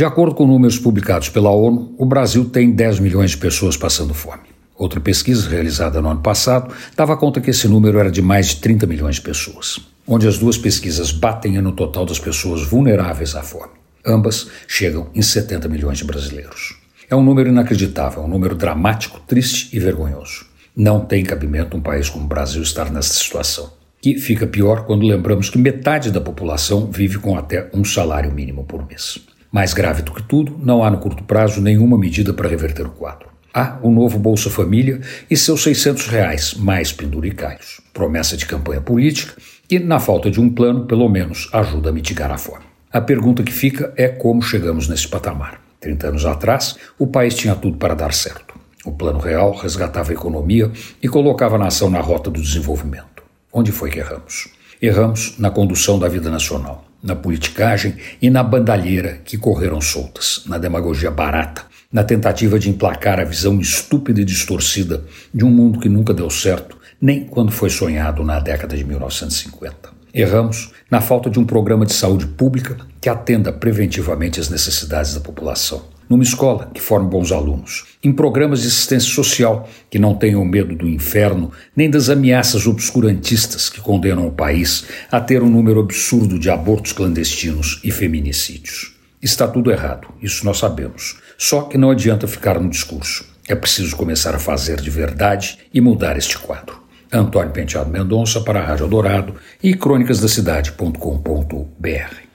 De acordo com números publicados pela ONU, o Brasil tem 10 milhões de pessoas passando fome. Outra pesquisa realizada no ano passado dava conta que esse número era de mais de 30 milhões de pessoas. Onde as duas pesquisas batem é no total das pessoas vulneráveis à fome. Ambas chegam em 70 milhões de brasileiros. É um número inacreditável, um número dramático, triste e vergonhoso. Não tem cabimento um país como o Brasil estar nessa situação. Que fica pior quando lembramos que metade da população vive com até um salário mínimo por mês. Mais grave do que tudo, não há no curto prazo nenhuma medida para reverter o quadro. Há o novo Bolsa Família e seus 600 reais, mais penduricalhos. Promessa de campanha política que, na falta de um plano, pelo menos ajuda a mitigar a fome. A pergunta que fica é como chegamos nesse patamar. 30 anos atrás, o país tinha tudo para dar certo. O Plano Real resgatava a economia e colocava a nação na rota do desenvolvimento. Onde foi que erramos? Erramos na condução da vida nacional na politicagem e na bandalheira que correram soltas, na demagogia barata, na tentativa de emplacar a visão estúpida e distorcida de um mundo que nunca deu certo, nem quando foi sonhado na década de 1950. Erramos na falta de um programa de saúde pública que atenda preventivamente às necessidades da população numa escola que forme bons alunos, em programas de assistência social que não tenham medo do inferno nem das ameaças obscurantistas que condenam o país a ter um número absurdo de abortos clandestinos e feminicídios. Está tudo errado, isso nós sabemos. Só que não adianta ficar no discurso. É preciso começar a fazer de verdade e mudar este quadro. Antônio Penteado Mendonça para a Rádio Dourado e crônicasdacidade.com.br.